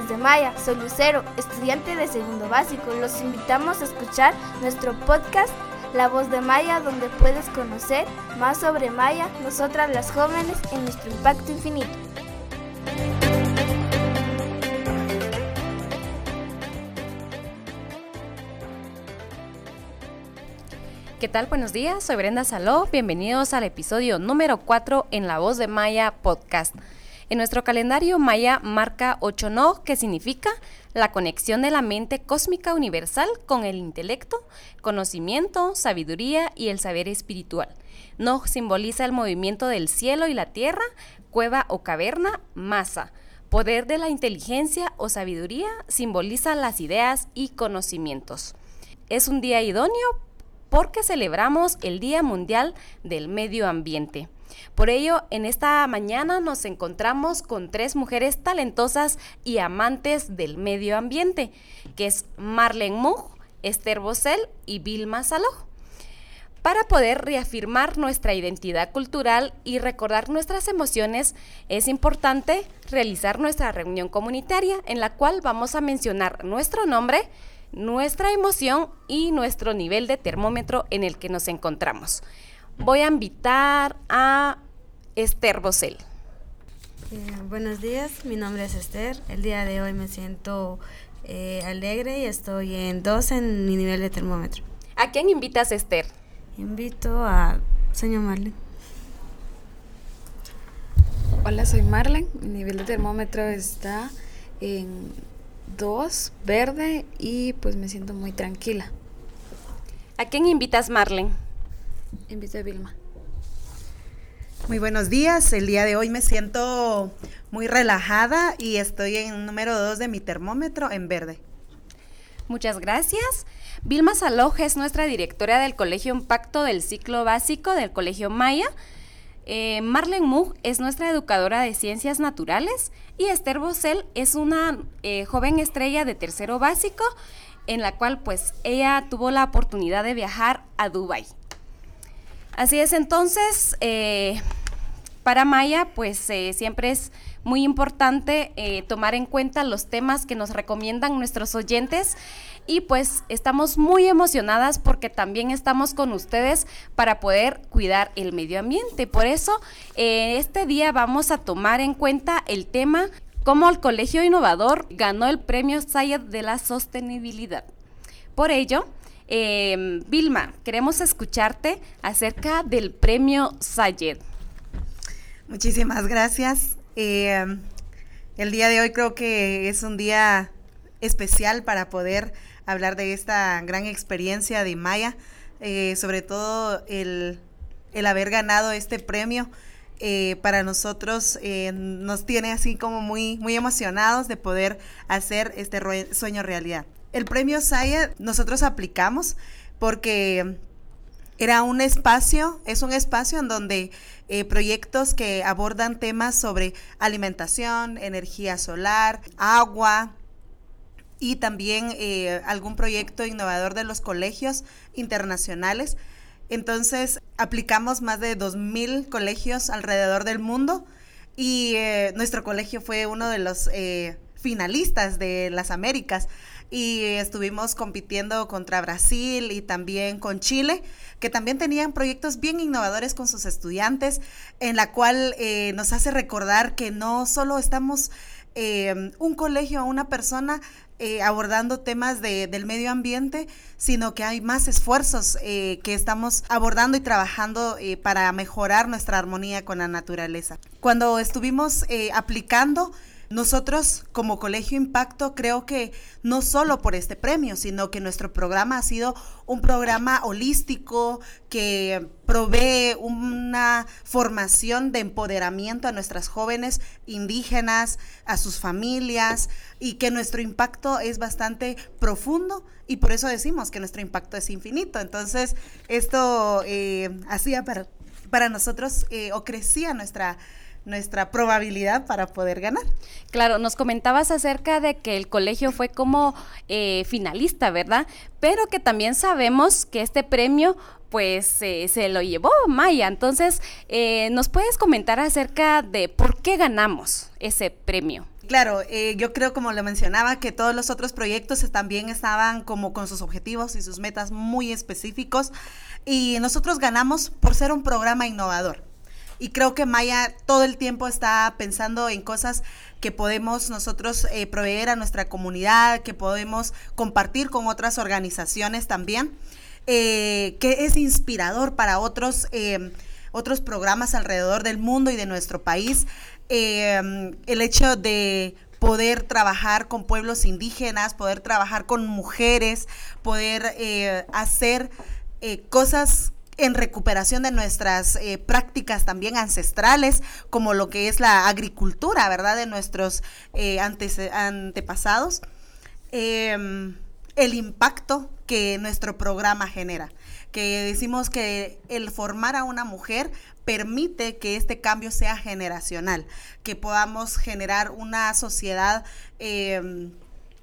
de Maya, soy Lucero, estudiante de segundo básico. Los invitamos a escuchar nuestro podcast La Voz de Maya, donde puedes conocer más sobre Maya, nosotras las jóvenes, en nuestro impacto infinito. ¿Qué tal? Buenos días, soy Brenda Saló. Bienvenidos al episodio número 4 en La Voz de Maya podcast. En nuestro calendario maya marca 8 no, que significa la conexión de la mente cósmica universal con el intelecto, conocimiento, sabiduría y el saber espiritual. No simboliza el movimiento del cielo y la tierra, cueva o caverna, masa. Poder de la inteligencia o sabiduría simboliza las ideas y conocimientos. Es un día idóneo porque celebramos el Día Mundial del Medio Ambiente. Por ello, en esta mañana nos encontramos con tres mujeres talentosas y amantes del medio ambiente, que es Marlene Mug, Esther Bosel y Vilma Saloj. Para poder reafirmar nuestra identidad cultural y recordar nuestras emociones, es importante realizar nuestra reunión comunitaria en la cual vamos a mencionar nuestro nombre, nuestra emoción y nuestro nivel de termómetro en el que nos encontramos voy a invitar a Esther Bosel. Eh, buenos días, mi nombre es Esther. El día de hoy me siento eh, alegre y estoy en dos en mi nivel de termómetro. ¿A quién invitas, Esther? Invito a señor Marlene. Hola, soy Marlene. Mi nivel de termómetro está en 2, verde, y pues me siento muy tranquila. ¿A quién invitas, Marlene? Invito a Vilma. Muy buenos días. El día de hoy me siento muy relajada y estoy en número 2 de mi termómetro en verde. Muchas gracias. Vilma Saloja es nuestra directora del Colegio Impacto del ciclo básico del Colegio Maya. Eh, Marlene Mug es nuestra educadora de ciencias naturales y Esther Bosel es una eh, joven estrella de tercero básico en la cual pues ella tuvo la oportunidad de viajar a Dubái. Así es, entonces, eh, para Maya, pues siempre es muy importante tomar en cuenta los temas que nos recomiendan nuestros oyentes y pues estamos muy emocionadas porque también estamos con ustedes para poder cuidar el medio ambiente. Por eso, este día vamos a tomar en cuenta el tema cómo el Colegio Innovador ganó el premio Sayed de la sostenibilidad. Por ello, eh, Vilma, queremos escucharte acerca del premio Sayed. Muchísimas gracias. Eh, el día de hoy creo que es un día especial para poder hablar de esta gran experiencia de Maya, eh, sobre todo el, haber ganado este premio. Eh, para nosotros nos tiene así como muy, muy emocionados de poder hacer este sueño realidad. El premio SAIA nosotros aplicamos porque era un espacio, es un espacio en donde eh, proyectos que abordan temas sobre alimentación, energía solar, agua y también eh, algún proyecto innovador de los colegios internacionales. Entonces aplicamos más de 2.000 colegios alrededor del mundo y eh, nuestro colegio fue uno de los finalistas de las Américas y estuvimos compitiendo contra Brasil y también con Chile, que también tenían proyectos bien innovadores con sus estudiantes, en la cual eh, nos hace recordar que no solo estamos eh, un colegio o una persona eh, abordando temas del medio ambiente, sino que hay más esfuerzos que estamos abordando y trabajando para mejorar nuestra armonía con la naturaleza. Cuando estuvimos aplicando, nosotros como Colegio Impacto creo que no solo por este premio, sino que nuestro programa ha sido un programa holístico que provee una formación de empoderamiento a nuestras jóvenes indígenas, a sus familias y que nuestro impacto es bastante profundo y por eso decimos que nuestro impacto es infinito. Entonces, esto eh, hacía para, nosotros eh, o crecía nuestra nuestra probabilidad para poder ganar. Claro, nos comentabas acerca de que el colegio fue como eh, finalista, ¿verdad? Pero que también sabemos que este premio pues eh, se lo llevó Maya. Entonces, eh, ¿nos puedes comentar acerca de por qué ganamos ese premio? claro, eh, yo creo, como lo mencionaba, que todos los otros proyectos también estaban como con sus objetivos y sus metas muy específicos. Y nosotros ganamos por ser un programa innovador. Y creo que Maya todo el tiempo está pensando en cosas que podemos nosotros eh, proveer a nuestra comunidad, que podemos compartir con otras organizaciones también, eh, que es inspirador para otros, eh, otros programas alrededor del mundo y de nuestro país. el hecho de poder trabajar con pueblos indígenas, poder trabajar con mujeres, poder hacer cosas en recuperación de nuestras eh, prácticas también ancestrales, como lo que es la agricultura, ¿verdad? De nuestros eh, antepasados. Em, el impacto que nuestro programa genera, que decimos que el formar a una mujer permite que este cambio sea generacional, que podamos generar una sociedad em,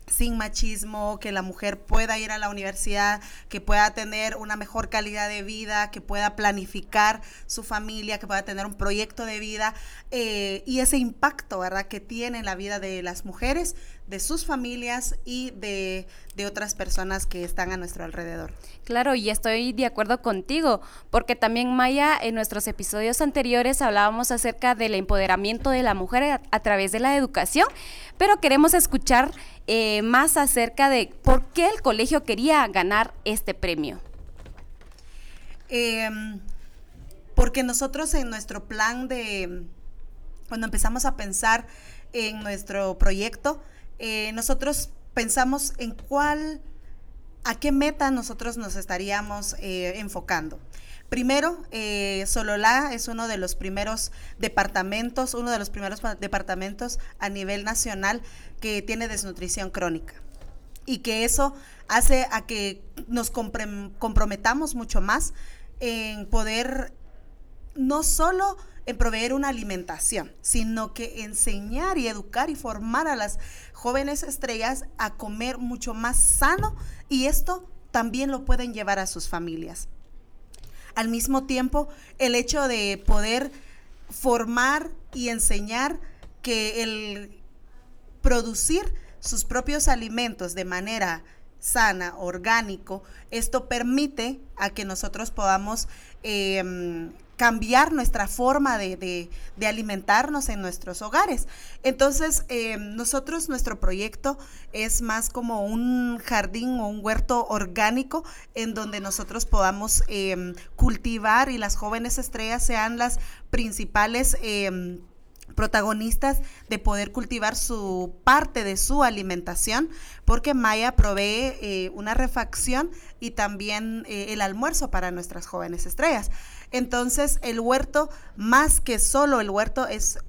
sin machismo, que la mujer pueda ir a la universidad, que pueda tener una mejor calidad de vida, que pueda planificar su familia, que pueda tener un proyecto de vida eh, y ese impacto, ¿verdad?, que tiene en la vida de las mujeres, de sus familias y de, de otras personas que están a nuestro alrededor. Claro, y estoy de acuerdo contigo, porque también Maya, en nuestros episodios anteriores hablábamos acerca del empoderamiento de la mujer a, a través de la educación, pero queremos escuchar eh, más acerca de por qué el colegio quería ganar este premio. Em, porque nosotros en nuestro plan de, cuando empezamos a pensar en nuestro proyecto, eh, nosotros pensamos en cuál, a qué meta nosotros nos estaríamos eh, enfocando. Primero, eh, Sololá es uno de los primeros departamentos, uno de los primeros departamentos a nivel nacional que tiene desnutrición crónica. Y que eso hace a que nos comprometamos mucho más en poder no solo en proveer una alimentación, sino que enseñar y educar y formar a las jóvenes estrellas a comer mucho más sano y esto también lo pueden llevar a sus familias. Al mismo tiempo el hecho de poder formar y enseñar que el producir sus propios alimentos de manera sana, orgánico, esto permite a que nosotros podamos eh, cambiar nuestra forma de, alimentarnos en nuestros hogares. Entonces, eh, nosotros, nuestro proyecto es más como un jardín o un huerto orgánico en donde nosotros podamos em, cultivar y las jóvenes estrellas sean las principales em, protagonistas de poder cultivar su parte de su alimentación, porque Maya provee eh, una refacción y también eh, el almuerzo para nuestras jóvenes estrellas. Entonces, el huerto, más que solo el huerto, es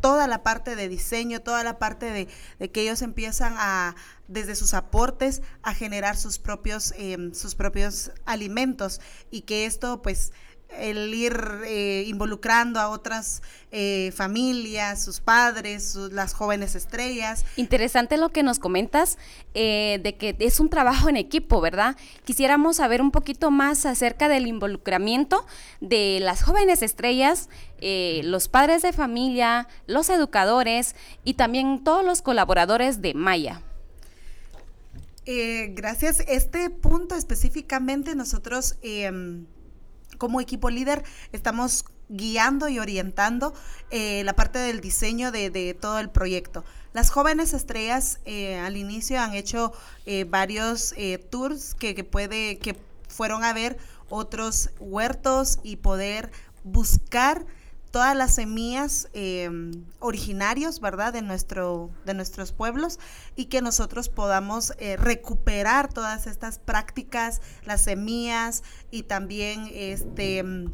toda la parte de diseño, toda la parte de, que ellos empiezan a, desde sus aportes, a generar sus propios, em, sus propios alimentos y que esto, pues, el ir eh, involucrando a otras eh, familias, sus padres, las jóvenes estrellas. Interesante lo que nos comentas eh, de que es un trabajo en equipo, ¿verdad? Quisiéramos saber un poquito más acerca del involucramiento de las jóvenes estrellas, los padres de familia, los educadores y también todos los colaboradores de Maya. gracias. Este punto específicamente nosotros em, como equipo líder estamos guiando y orientando eh, la parte del diseño de, todo el proyecto. Las jóvenes estrellas eh, al inicio han hecho eh, varios tours que, que, puede, que fueron a ver otros huertos y poder buscar todas las semillas em, originarios, ¿verdad? De, nuestro, de nuestros pueblos y que nosotros podamos eh, recuperar todas estas prácticas, las semillas y también este, em,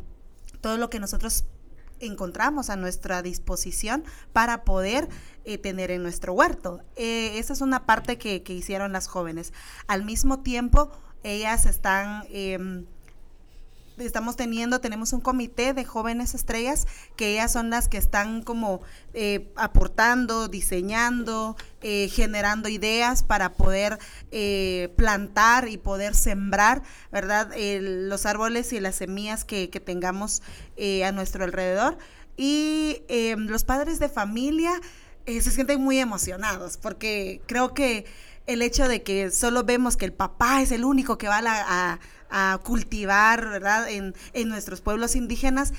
todo lo que nosotros encontramos a nuestra disposición para poder eh, tener en nuestro huerto. Eh, esa es una parte que, que, hicieron las jóvenes. Al mismo tiempo, ellas están em, estamos teniendo, tenemos un comité de jóvenes estrellas que ellas son las que están como eh, aportando, diseñando, eh, generando ideas para poder eh, plantar y poder sembrar, ¿verdad? los árboles y las semillas que, tengamos a nuestro alrededor. Y los padres de familia se sienten muy emocionados porque creo que el hecho de que solo vemos que el papá es el único que va a, a, cultivar, ¿verdad? En, en nuestros pueblos indígenas,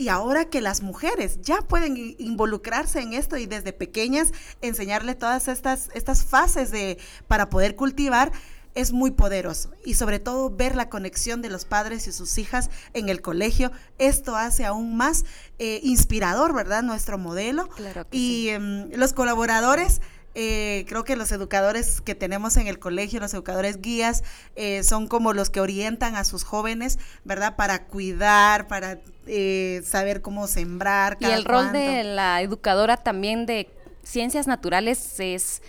y ahora que las mujeres ya pueden involucrarse en esto y desde pequeñas enseñarle todas estas, estas fases de, para poder cultivar, es muy poderoso. Y sobre todo ver la conexión de los padres y sus hijas en el colegio, esto hace aún más eh, inspirador, ¿verdad? Nuestro modelo. y em, los colaboradores eh, creo que los educadores que tenemos en el colegio, los educadores guías, eh, son como los que orientan a sus jóvenes, ¿verdad? Para cuidar, para eh, saber cómo sembrar. y el rol de la educadora también de ciencias naturales es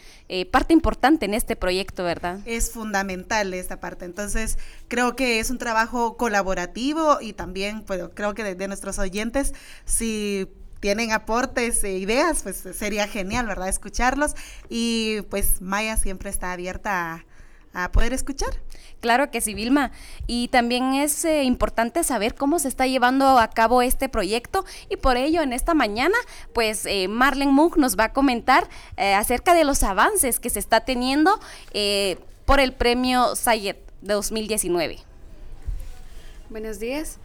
parte importante en este proyecto, ¿verdad? Es fundamental esta parte. Entonces, creo que es un trabajo colaborativo y también, pues, creo que de nuestros oyentes, si tienen aportes e ideas, pues sería genial, ¿verdad? Escucharlos. Y pues Maya siempre está abierta a, poder escuchar. Claro que sí, Vilma. Y también es eh, importante saber cómo se está llevando a cabo este proyecto y por ello en esta mañana, pues eh, Marlene Moog nos va a comentar eh, acerca de los avances que se está teniendo por el premio Sayet 2019. Buenos días.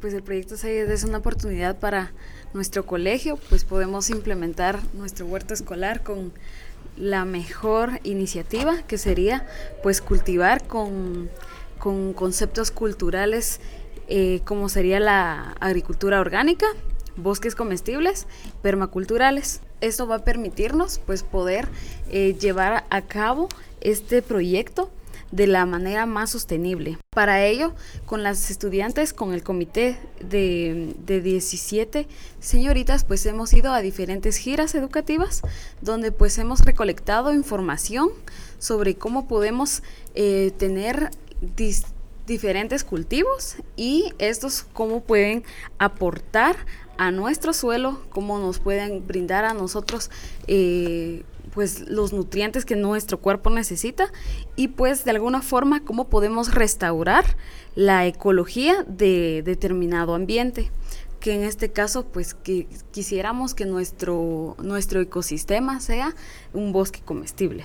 Pues el proyecto Sayet es una oportunidad para nuestro colegio, pues podemos implementar nuestro huerto escolar con la mejor iniciativa que sería pues cultivar con, conceptos culturales eh, como sería la agricultura orgánica, bosques comestibles, permaculturales. Esto va a permitirnos pues poder eh, llevar a cabo este proyecto de la manera más sostenible. Para ello, con las estudiantes, con el comité de, de 17 señoritas, pues hemos ido a diferentes giras educativas donde pues hemos recolectado información sobre cómo podemos eh, tener diferentes cultivos y estos cómo pueden aportar a nuestro suelo, cómo nos pueden brindar a nosotros eh, pues los nutrientes que nuestro cuerpo necesita y pues de alguna forma cómo podemos restaurar la ecología de determinado ambiente que en este caso pues que quisiéramos que nuestro nuestro ecosistema sea un bosque comestible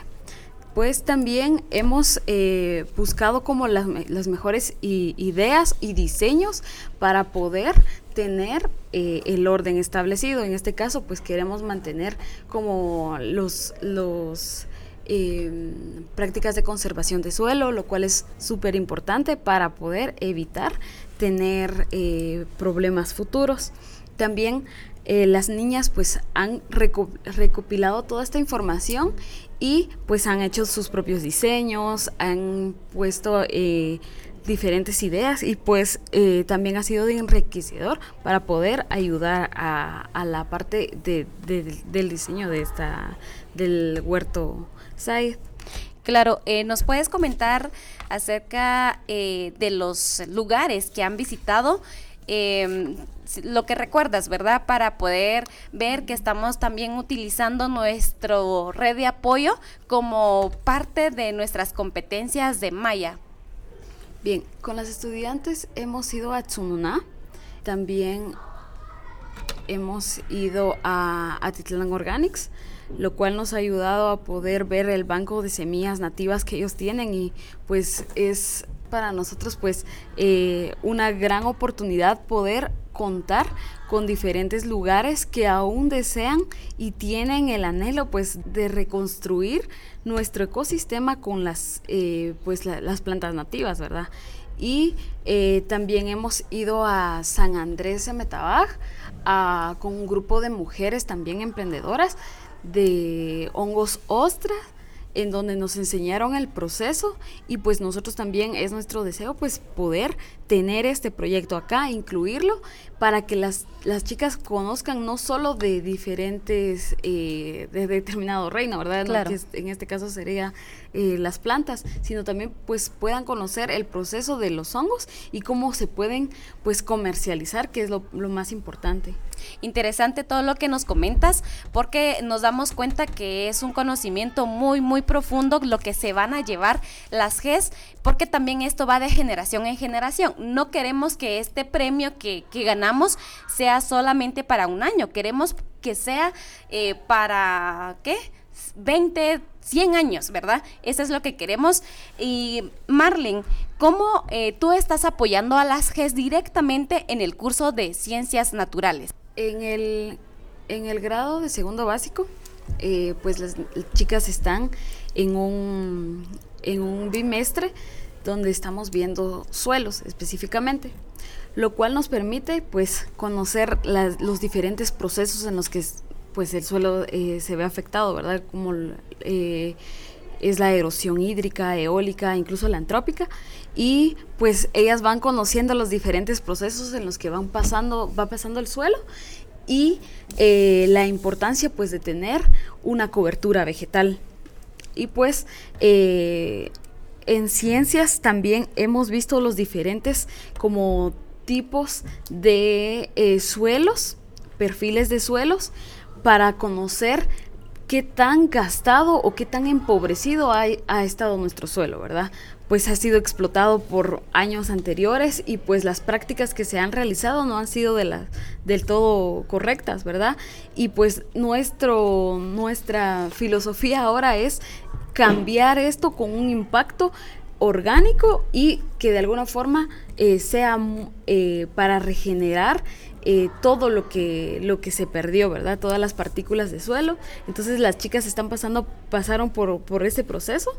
pues también hemos eh, buscado como las, mejores ideas y diseños para poder tener eh, el orden establecido. En este caso, pues queremos mantener como los, los em, prácticas de conservación de suelo, lo cual es súper importante para poder evitar tener eh, problemas futuros. También las niñas pues han recopilado toda esta información y pues han hecho sus propios diseños, han puesto eh, diferentes ideas y pues eh, también ha sido de enriquecedor para poder ayudar a, la parte del diseño de esta del huerto Said. Claro, ¿nos puedes comentar acerca de los lugares que han visitado? Em, lo que recuerdas, ¿verdad? Para poder ver que estamos también utilizando nuestro red de apoyo como parte de nuestras competencias de Maya. Bien, con las estudiantes hemos ido a Tsununá, también hemos ido a Atitlán Organics, lo cual nos ha ayudado a poder ver el banco de semillas nativas que ellos tienen y pues es para nosotros pues eh, una gran oportunidad poder contar con diferentes lugares que aún desean y tienen el anhelo pues de reconstruir nuestro ecosistema con las eh, pues las plantas nativas verdad y eh, también hemos ido a San Andrés de Metabaj con un grupo de mujeres también emprendedoras de hongos ostras en donde nos enseñaron el proceso y pues nosotros también es nuestro deseo pues poder tener este proyecto acá, incluirlo para que las, las chicas conozcan no solo de diferentes, eh, de determinado reino, ¿verdad? Claro. Que en este caso sería eh, las plantas, sino también pues puedan conocer el proceso de los hongos y cómo se pueden pues comercializar, que es lo, más importante. interesante todo lo que nos comentas porque nos damos cuenta que es un conocimiento muy, muy profundo lo que se van a llevar las GES, porque también esto va de generación en generación. No queremos que este premio que, que ganamos sea solamente para un año, queremos que sea eh, para, ¿qué? 20, 100 años, ¿verdad? Eso es lo que queremos. Y Marlene, ¿cómo eh, tú estás apoyando a las GES directamente en el curso de Ciencias Naturales? En el, en el grado de segundo básico, eh, pues las chicas están en un, en un bimestre donde estamos viendo suelos específicamente, lo cual nos permite pues conocer los diferentes procesos en los que pues el suelo eh, se ve afectado, ¿verdad? Como eh, es la erosión hídrica, eólica, incluso la antrópica, y pues ellas van conociendo los diferentes procesos en los que van pasando, va pasando el suelo y eh, la importancia pues de tener una cobertura vegetal. Y pues en ciencias también hemos visto los diferentes como tipos de suelos, perfiles de suelos, para conocer qué tan gastado o qué tan empobrecido ha, ha estado nuestro suelo, ¿verdad? Pues ha sido explotado por años anteriores y pues las prácticas que se han realizado no han sido de del todo correctas, ¿verdad? Y pues nuestro, nuestra filosofía ahora es cambiar esto con un impacto orgánico y que de alguna forma eh, sea eh, para regenerar eh, todo lo que, lo que se perdió, ¿verdad? Todas las partículas de suelo. Entonces las chicas están pasando, pasaron por, por ese proceso.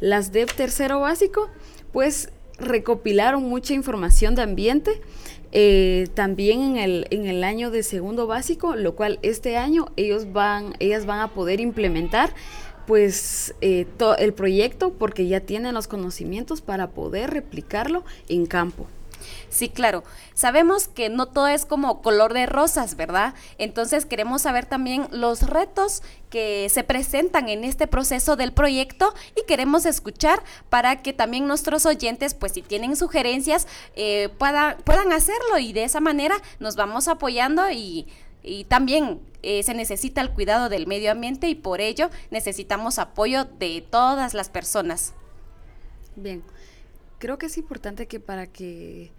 Las de tercero básico, pues recopilaron mucha información de ambiente. Eh, también en el, en el año de segundo básico, lo cual este año ellos van, ellas van a poder implementar pues eh, el proyecto porque ya tienen los conocimientos para poder replicarlo en campo. Sí, claro. Sabemos que no todo es como color de rosas, ¿verdad? Entonces queremos saber también los retos que se presentan en este proceso del proyecto y queremos escuchar para que también nuestros oyentes, pues si tienen sugerencias, eh, puedan hacerlo y de esa manera nos vamos apoyando y, y también eh, se necesita el cuidado del medio ambiente y por ello necesitamos apoyo de todas las personas. Bien, creo que es importante que para que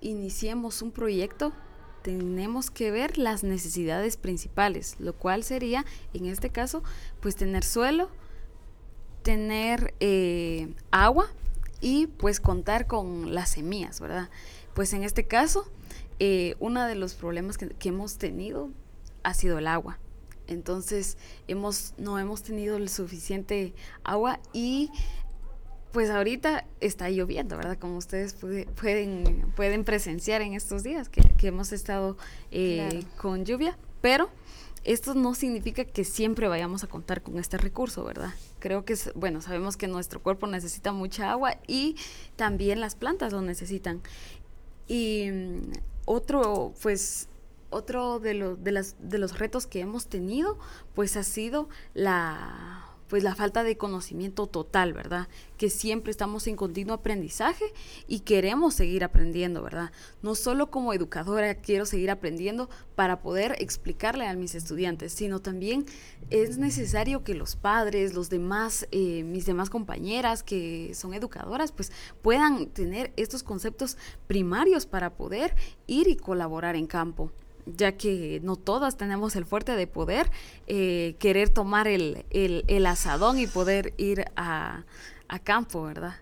iniciemos un proyecto, tenemos que ver las necesidades principales, lo cual sería, en este caso, pues tener suelo, tener eh, agua y pues contar con las semillas, ¿verdad? Pues en este caso, eh, uno de los problemas que, que, hemos tenido ha sido el agua. Entonces, hemos, no hemos tenido el suficiente agua y pues ahorita está lloviendo, ¿verdad? Como ustedes pueden, pueden presenciar en estos días que, hemos estado eh, con lluvia, pero esto no significa que siempre vayamos a contar con este recurso, ¿verdad? Creo que, es, bueno, sabemos que nuestro cuerpo necesita mucha agua y también las plantas lo necesitan. Y otro, pues, otro de, los de, las, de los retos que hemos tenido, pues ha sido la pues la falta de conocimiento total, ¿verdad? Que siempre estamos en continuo aprendizaje y queremos seguir aprendiendo, ¿verdad? No solo como educadora quiero seguir aprendiendo para poder explicarle a mis estudiantes, sino también es necesario que los padres, los demás, eh, mis demás compañeras que son educadoras, pues puedan tener estos conceptos primarios para poder ir y colaborar en campo ya que no todas tenemos el fuerte de poder eh, querer tomar el, el, asadón y poder ir a, a campo, ¿verdad?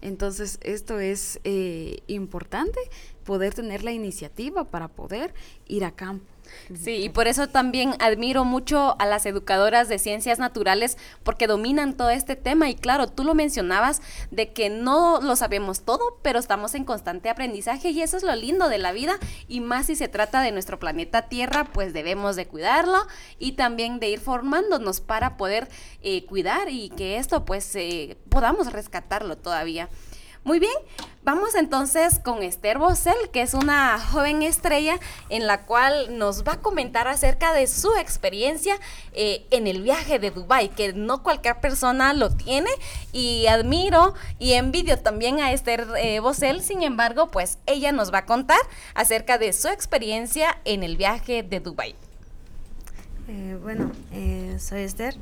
Entonces, esto es eh, importante, poder tener la iniciativa para poder ir a campo. Sí, y por eso también admiro mucho a las educadoras de ciencias naturales porque dominan todo este tema. Y claro, tú lo mencionabas de que no lo sabemos todo, pero estamos en constante aprendizaje y eso es lo lindo de la vida. Y más si se trata de nuestro planeta Tierra, pues debemos de cuidarlo y también de ir formándonos para poder eh, cuidar y que esto pues eh, podamos rescatarlo todavía. Muy bien, Vamos entonces con Esther Bosel, que es una joven estrella en la cual nos va a comentar acerca de su experiencia eh, en el viaje de Dubai, que no cualquier persona lo tiene y admiro y envidio también a Esther eh. Sin embargo, pues ella nos va a contar acerca de su experiencia en el viaje de Dubai. Eh, bueno, soy Esther.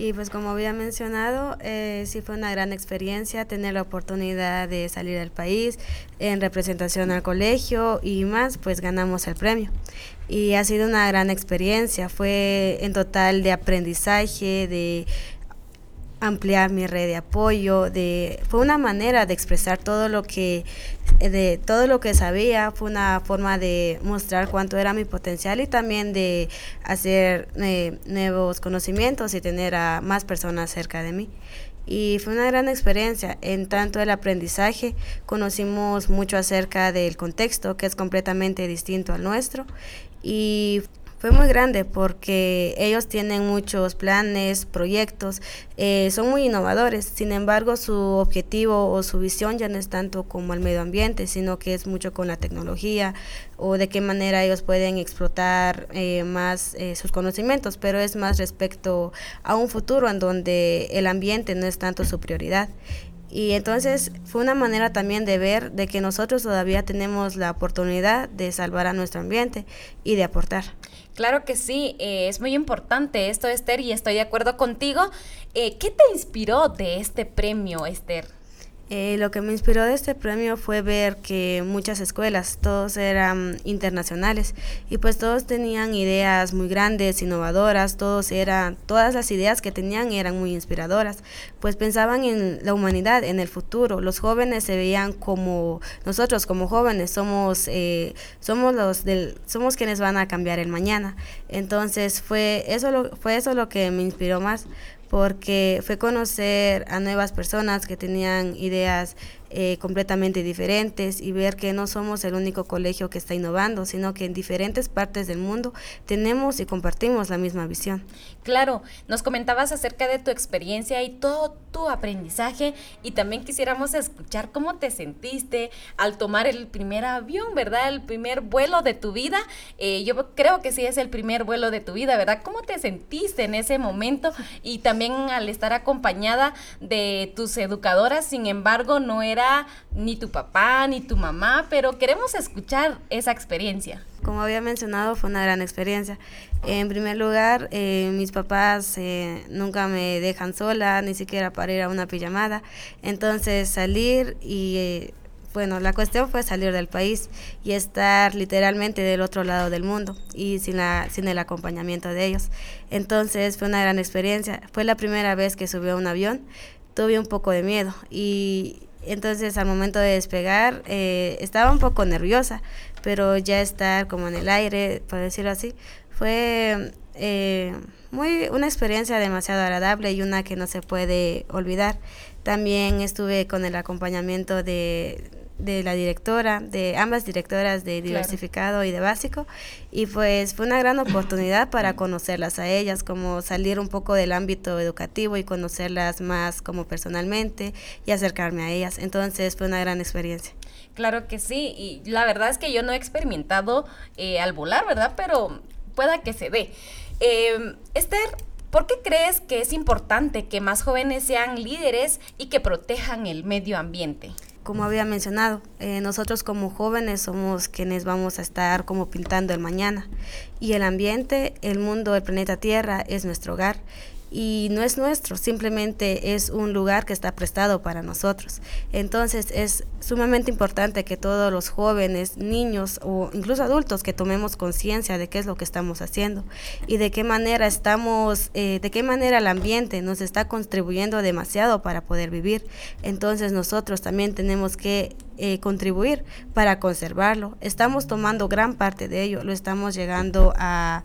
Y pues como había mencionado, eh, sí fue una gran experiencia tener la oportunidad de salir del país en representación al colegio y más, pues ganamos el premio. Y ha sido una gran experiencia, fue en total de aprendizaje, de ampliar mi red de apoyo, de fue una manera de expresar todo lo que de todo lo que sabía, fue una forma de mostrar cuánto era mi potencial y también de hacer eh, nuevos conocimientos y tener a más personas cerca de mí. Y fue una gran experiencia. En tanto el aprendizaje, conocimos mucho acerca del contexto, que es completamente distinto al nuestro. Y fue muy grande porque ellos tienen muchos planes, proyectos, eh, son muy innovadores. Sin embargo, su objetivo o su visión ya no es tanto como el medio ambiente, sino que es mucho con la tecnología o de qué manera ellos pueden explotar eh, más eh, sus conocimientos, pero es más respecto a un futuro en donde el ambiente no es tanto su prioridad. Y entonces fue una manera también de ver de que nosotros todavía tenemos la oportunidad de salvar a nuestro ambiente y de aportar. Claro que sí, eh, es muy importante esto, Esther, y estoy de acuerdo contigo. Eh, ¿Qué te inspiró de este premio, Esther? Eh, lo que me inspiró de este premio fue ver que muchas escuelas, todos eran internacionales y pues todos tenían ideas muy grandes, innovadoras, todos eran, todas las ideas que tenían eran muy inspiradoras, pues pensaban en la humanidad, en el futuro. Los jóvenes se veían como nosotros, como jóvenes, somos, eh, somos los del, somos quienes van a cambiar el mañana. Entonces fue eso lo, fue eso lo que me inspiró más porque fue conocer a nuevas personas que tenían ideas eh, completamente diferentes y ver que no somos el único colegio que está innovando, sino que en diferentes partes del mundo tenemos y compartimos la misma visión. Claro, nos comentabas acerca de tu experiencia y todo tu aprendizaje y también quisiéramos escuchar cómo te sentiste al tomar el primer avión, ¿verdad? El primer vuelo de tu vida. Eh, yo creo que sí es el primer vuelo de tu vida, ¿verdad? ¿Cómo te sentiste en ese momento y también al estar acompañada de tus educadoras? Sin embargo, no era ni tu papá ni tu mamá, pero queremos escuchar esa experiencia. Como había mencionado, fue una gran experiencia. En primer lugar, eh, mis papás eh, nunca me dejan sola, ni siquiera para ir a una pijamada. Entonces salir y, eh, bueno, la cuestión fue salir del país y estar literalmente del otro lado del mundo y sin, la, sin el acompañamiento de ellos. Entonces fue una gran experiencia. Fue la primera vez que subí a un avión. Tuve un poco de miedo y entonces al momento de despegar eh, estaba un poco nerviosa, pero ya estar como en el aire, por decirlo así, fue eh, muy una experiencia demasiado agradable y una que no se puede olvidar. También estuve con el acompañamiento de, de la directora, de ambas directoras de diversificado y de básico, y pues fue una gran oportunidad para conocerlas a ellas, como salir un poco del ámbito educativo y conocerlas más como personalmente y acercarme a ellas. Entonces fue una gran experiencia. Claro que sí, y la verdad es que yo no he experimentado eh, al volar, ¿verdad? Pero pueda que se dé. Eh, Esther, ¿Por qué crees que es importante que más jóvenes sean líderes y que protejan el medio ambiente? Como había mencionado, eh, nosotros como jóvenes somos quienes vamos a estar como pintando el mañana. Y el ambiente, el mundo, el planeta Tierra es nuestro hogar y no es nuestro, simplemente es un lugar que está prestado para nosotros. Entonces es sumamente importante que todos los jóvenes, niños o incluso adultos que tomemos conciencia de qué es lo que estamos haciendo y de qué manera estamos, eh, de qué manera el ambiente nos está contribuyendo demasiado para poder vivir. Entonces nosotros también tenemos que eh, contribuir para conservarlo. Estamos tomando gran parte de ello, lo estamos llegando a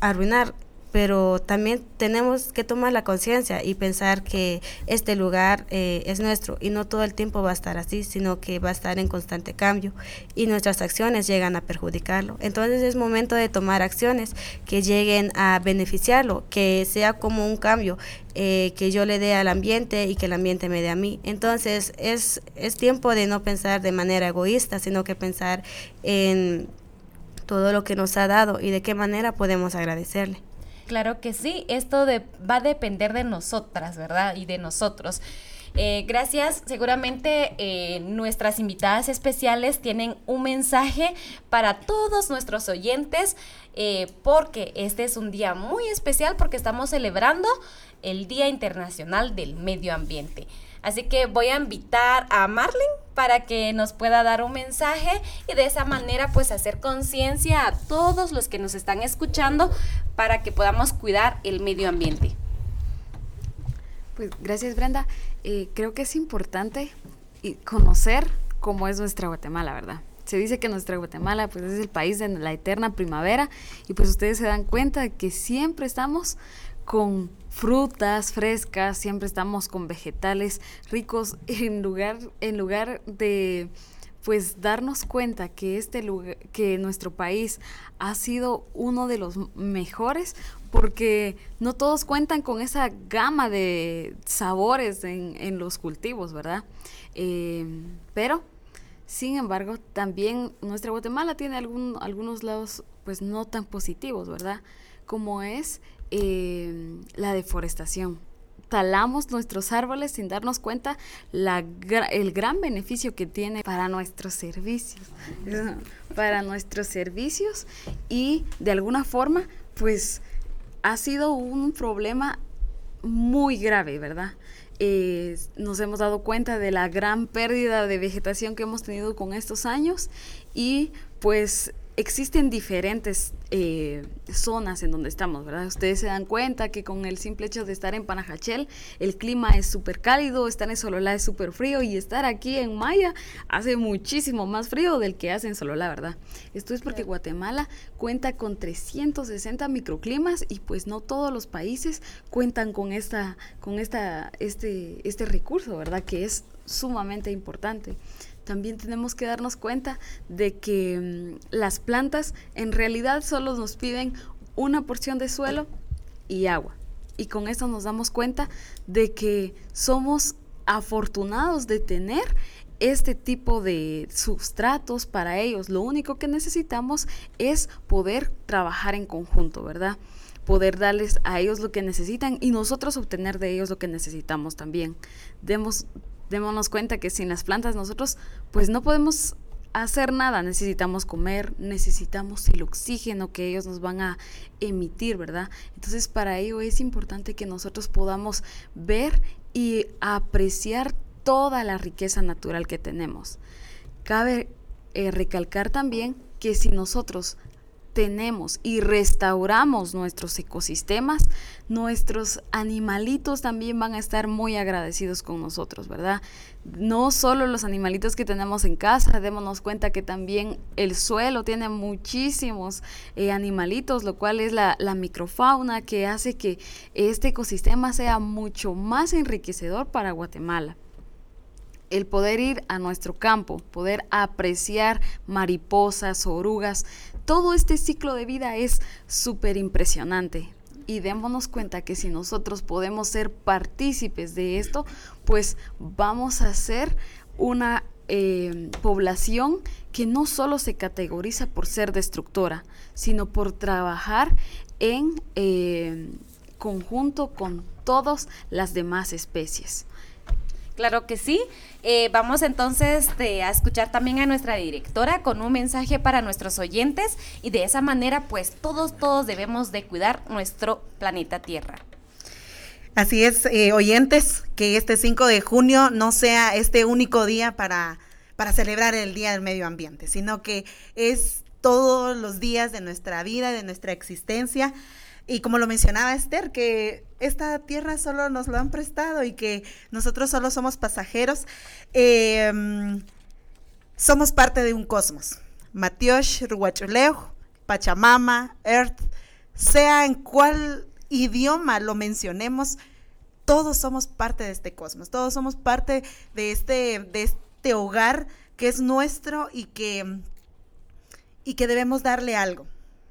arruinar pero también tenemos que tomar la conciencia y pensar que este lugar eh, es nuestro y no todo el tiempo va a estar así, sino que va a estar en constante cambio y nuestras acciones llegan a perjudicarlo. Entonces es momento de tomar acciones que lleguen a beneficiarlo, que sea como un cambio eh, que yo le dé al ambiente y que el ambiente me dé a mí. Entonces es, es tiempo de no pensar de manera egoísta, sino que pensar en todo lo que nos ha dado y de qué manera podemos agradecerle. Claro que sí, esto va a depender de nosotras, ¿verdad? Y de nosotros. Eh, gracias. Seguramente eh, nuestras invitadas especiales tienen un mensaje para todos nuestros oyentes eh, porque este es un día muy especial porque estamos celebrando el Día Internacional del Medio Ambiente. Así que voy a invitar a Marlene para que nos pueda dar un mensaje y de esa manera pues hacer conciencia a todos los que nos están escuchando para que podamos cuidar el medio ambiente. Pues gracias Brenda. Eh, creo que es importante conocer cómo es nuestra Guatemala, ¿verdad? Se dice que nuestra Guatemala pues es el país de la eterna primavera y pues ustedes se dan cuenta de que siempre estamos con frutas frescas, siempre estamos con vegetales ricos en lugar, en lugar de pues darnos cuenta que este lugar, que nuestro país ha sido uno de los mejores porque no todos cuentan con esa gama de sabores en, los cultivos, ¿verdad? Eh, pero, sin embargo, también nuestra Guatemala tiene algún, algunos lados pues no tan positivos, ¿verdad? Como es eh, la deforestación. Talamos nuestros árboles sin darnos cuenta la, el gran beneficio que tiene para nuestros servicios, para nuestros servicios y de alguna forma pues ha sido un problema muy grave, ¿verdad? Nos hemos dado cuenta de la gran pérdida de vegetación que hemos tenido con estos años y pues existen diferentes eh, zonas en donde estamos, ¿verdad? Ustedes se dan cuenta que con el simple hecho de estar en Panajachel, el clima es súper cálido, estar en Sololá es súper frío y estar aquí en Maya hace muchísimo más frío del que hace en Sololá, ¿verdad? Esto es porque Guatemala cuenta con 360 microclimas y pues no todos los países cuentan con esta, con esta, este, este recurso, ¿verdad? Que es sumamente importante también tenemos que darnos cuenta de que mm, las plantas en realidad solo nos piden una porción de suelo y agua. Y con eso nos damos cuenta de que somos afortunados de tener este tipo de sustratos para ellos. Lo único que necesitamos es poder trabajar en conjunto, ¿verdad? Poder darles a ellos lo que necesitan y nosotros obtener de ellos lo que necesitamos también. Demos, démonos cuenta que sin las plantas nosotros pues no podemos hacer nada, necesitamos comer, necesitamos el oxígeno que ellos nos van a emitir, ¿verdad? Entonces para ello es importante que nosotros podamos ver y apreciar toda la riqueza natural que tenemos. Cabe eh, recalcar también que si nosotros tenemos y restauramos nuestros ecosistemas, nuestros animalitos también van a estar muy agradecidos con nosotros, ¿verdad? No solo los animalitos que tenemos en casa, démonos cuenta que también el suelo tiene muchísimos eh, animalitos, lo cual es la, la microfauna que hace que este ecosistema sea mucho más enriquecedor para Guatemala el poder ir a nuestro campo, poder apreciar mariposas, orugas, todo este ciclo de vida es súper impresionante. Y démonos cuenta que si nosotros podemos ser partícipes de esto, pues vamos a ser una eh, población que no solo se categoriza por ser destructora, sino por trabajar en eh, conjunto con todas las demás especies. Claro que sí. Eh, vamos entonces a escuchar también a nuestra directora con un mensaje para nuestros oyentes y de esa manera pues todos, todos debemos de cuidar nuestro planeta Tierra. Así es, eh, oyentes, que este 5 de junio no sea este único día para, para celebrar el Día del Medio Ambiente, sino que es todos los días de nuestra vida, de nuestra existencia. Y como lo mencionaba Esther, que esta tierra solo nos lo han prestado y que nosotros solo somos pasajeros, em, somos parte de un cosmos. Matiosh, Ruachuleo, Pachamama, Earth, sea en cuál idioma lo mencionemos, todos somos parte de este cosmos, todos somos parte de este, de este hogar que es nuestro y que, y que debemos darle algo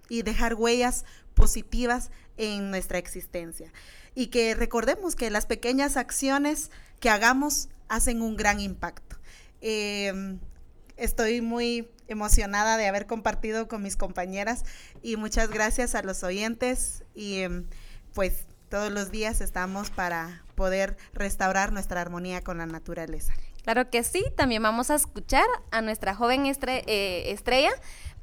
y dejar huellas positivas en nuestra existencia. Y que recordemos que las pequeñas acciones que hagamos hacen un gran impacto. Em, estoy muy emocionada de haber compartido con mis compañeras y muchas gracias a los oyentes y em, pues todos los días estamos para poder restaurar nuestra armonía con la naturaleza. Claro que sí, también vamos a escuchar a nuestra joven eh, estrella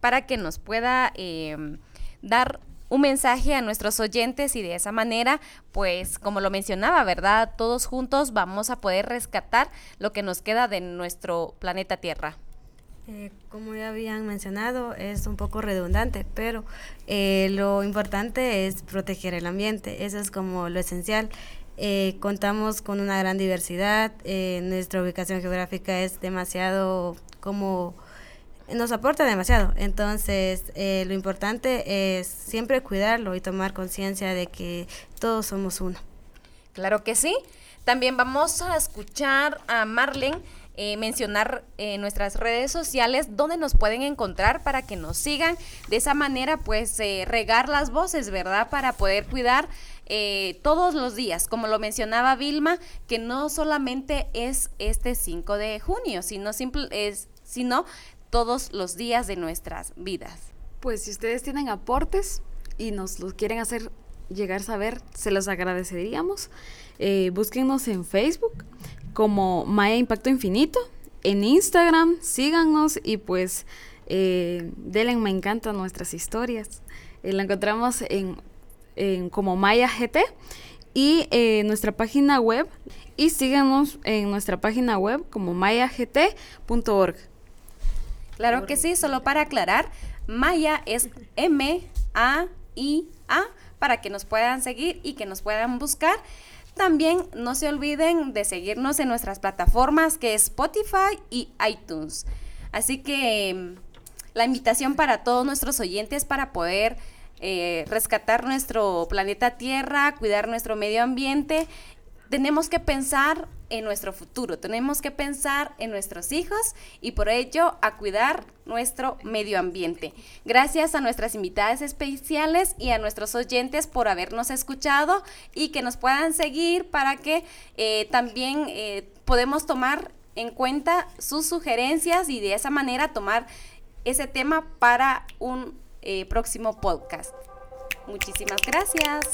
para que nos pueda em, dar un mensaje a nuestros oyentes y de esa manera, pues como lo mencionaba, ¿verdad? Todos juntos vamos a poder rescatar lo que nos queda de nuestro planeta Tierra. Eh, como ya habían mencionado, es un poco redundante, pero eh, lo importante es proteger el ambiente, eso es como lo esencial. Eh, contamos con una gran diversidad, nuestra ubicación geográfica es demasiado como nos aporta demasiado. Entonces, eh, lo importante es siempre cuidarlo y tomar conciencia de que todos somos uno. Claro que sí. También vamos a escuchar a Marlene eh, mencionar eh, nuestras redes sociales donde nos pueden encontrar para que nos sigan. De esa manera, pues, regar las voces, ¿verdad? Para poder cuidar todos los días, como lo mencionaba Vilma, que no solamente es este 5 de junio, sino, simple, es, sino todos los días de nuestras vidas. Pues si ustedes tienen aportes y nos los quieren hacer llegar a saber, se los agradeceríamos. Eh, búsquenos en Facebook como Maya Impacto Infinito, en Instagram, síganos y pues eh, denle me encantan nuestras historias. Eh, la encontramos en, como Maya GT y en nuestra página web y síganos en nuestra página web como mayagt.org. Claro que sí, solo para aclarar, Maya es M-A-I-A para que nos puedan seguir y que nos puedan buscar. También no se olviden de seguirnos en nuestras plataformas que es Spotify y iTunes. Así que em, la invitación para todos nuestros oyentes para poder eh, rescatar nuestro planeta Tierra, cuidar nuestro medio ambiente tenemos que pensar en nuestro futuro, tenemos que pensar en nuestros hijos y por ello a cuidar nuestro medio ambiente. Gracias a nuestras invitadas especiales y a nuestros oyentes por habernos escuchado y que nos puedan seguir para que eh, también eh, podemos tomar en cuenta sus sugerencias y de esa manera tomar ese tema para un eh, próximo podcast. Muchísimas gracias.